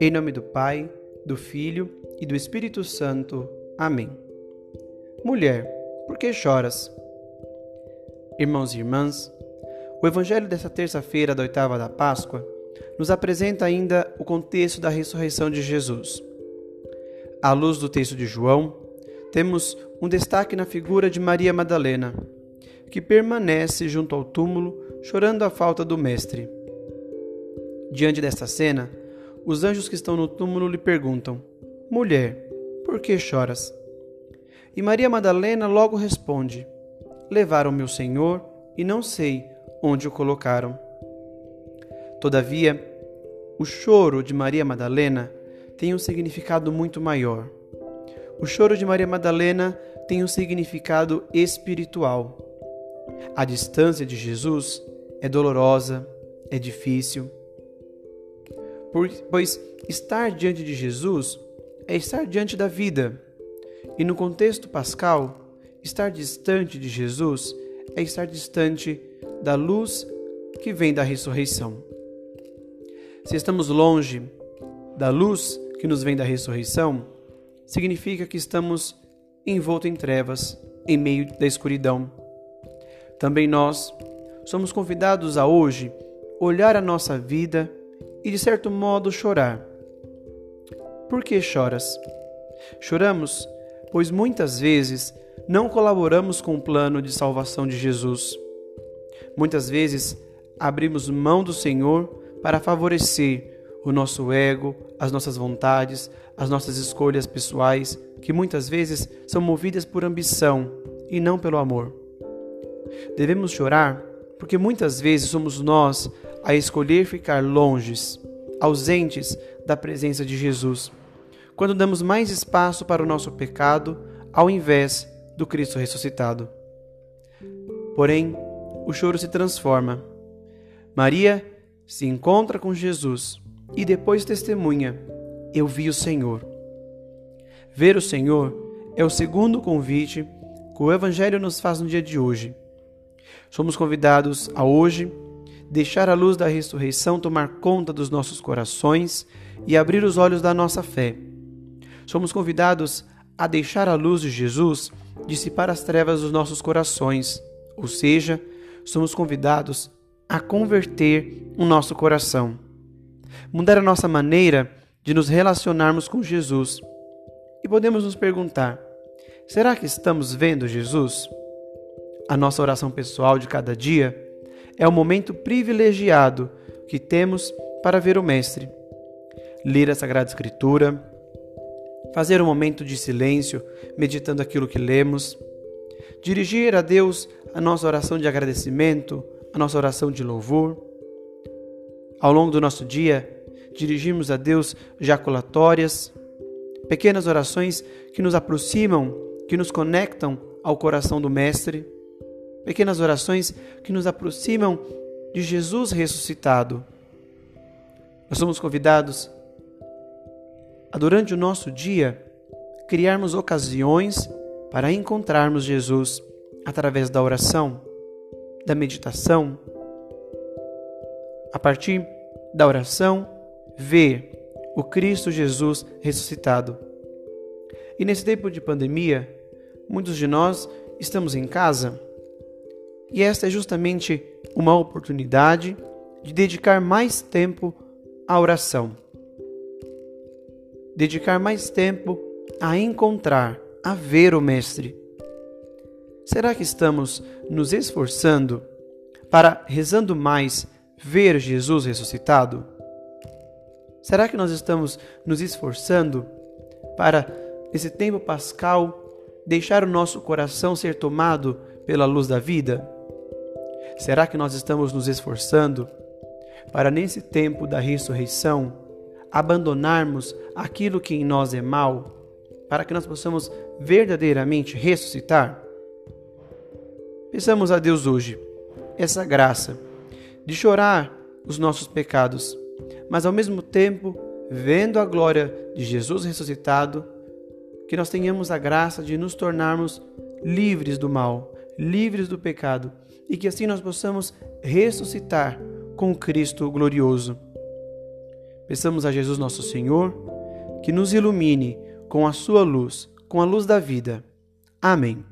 Em nome do Pai, do Filho e do Espírito Santo. Amém. Mulher, por que choras? Irmãos e irmãs, o Evangelho desta terça-feira da oitava da Páscoa nos apresenta ainda o contexto da ressurreição de Jesus. À luz do texto de João, temos um destaque na figura de Maria Madalena, que permanece junto ao túmulo chorando a falta do Mestre. Diante desta cena, os anjos que estão no túmulo lhe perguntam: Mulher, por que choras? E Maria Madalena logo responde: Levaram meu Senhor e não sei onde o colocaram. Todavia, o choro de Maria Madalena tem um significado muito maior. O choro de Maria Madalena tem um significado espiritual. A distância de Jesus é dolorosa, é difícil pois estar diante de Jesus é estar diante da vida. E no contexto pascal, estar distante de Jesus é estar distante da luz que vem da ressurreição. Se estamos longe da luz que nos vem da ressurreição, significa que estamos envolto em trevas, em meio da escuridão. Também nós somos convidados a hoje olhar a nossa vida e de certo modo chorar. Por que choras? Choramos, pois muitas vezes não colaboramos com o plano de salvação de Jesus. Muitas vezes abrimos mão do Senhor para favorecer o nosso ego, as nossas vontades, as nossas escolhas pessoais, que muitas vezes são movidas por ambição e não pelo amor. Devemos chorar porque muitas vezes somos nós a escolher ficar longes, ausentes da presença de Jesus, quando damos mais espaço para o nosso pecado ao invés do Cristo ressuscitado. Porém, o choro se transforma. Maria se encontra com Jesus e depois testemunha: Eu vi o Senhor. Ver o Senhor é o segundo convite que o Evangelho nos faz no dia de hoje. Somos convidados a hoje deixar a luz da ressurreição tomar conta dos nossos corações e abrir os olhos da nossa fé. Somos convidados a deixar a luz de Jesus dissipar as trevas dos nossos corações, ou seja, somos convidados a converter o nosso coração, mudar a nossa maneira de nos relacionarmos com Jesus. E podemos nos perguntar: será que estamos vendo Jesus? A nossa oração pessoal de cada dia é o momento privilegiado que temos para ver o Mestre. Ler a Sagrada Escritura, fazer um momento de silêncio, meditando aquilo que lemos, dirigir a Deus a nossa oração de agradecimento, a nossa oração de louvor. Ao longo do nosso dia, dirigimos a Deus jaculatórias, pequenas orações que nos aproximam, que nos conectam ao coração do Mestre pequenas orações que nos aproximam de Jesus ressuscitado. Nós somos convidados a, durante o nosso dia, criarmos ocasiões para encontrarmos Jesus através da oração, da meditação. A partir da oração, ver o Cristo Jesus ressuscitado. E nesse tempo de pandemia, muitos de nós estamos em casa e esta é justamente uma oportunidade de dedicar mais tempo à oração. Dedicar mais tempo a encontrar, a ver o Mestre. Será que estamos nos esforçando para, rezando mais, ver Jesus ressuscitado? Será que nós estamos nos esforçando para, nesse tempo pascal, deixar o nosso coração ser tomado pela luz da vida? Será que nós estamos nos esforçando para, nesse tempo da ressurreição, abandonarmos aquilo que em nós é mal, para que nós possamos verdadeiramente ressuscitar? Peçamos a Deus hoje essa graça de chorar os nossos pecados, mas ao mesmo tempo, vendo a glória de Jesus ressuscitado, que nós tenhamos a graça de nos tornarmos livres do mal, livres do pecado e que assim nós possamos ressuscitar com Cristo glorioso. Peçamos a Jesus nosso Senhor que nos ilumine com a sua luz, com a luz da vida. Amém.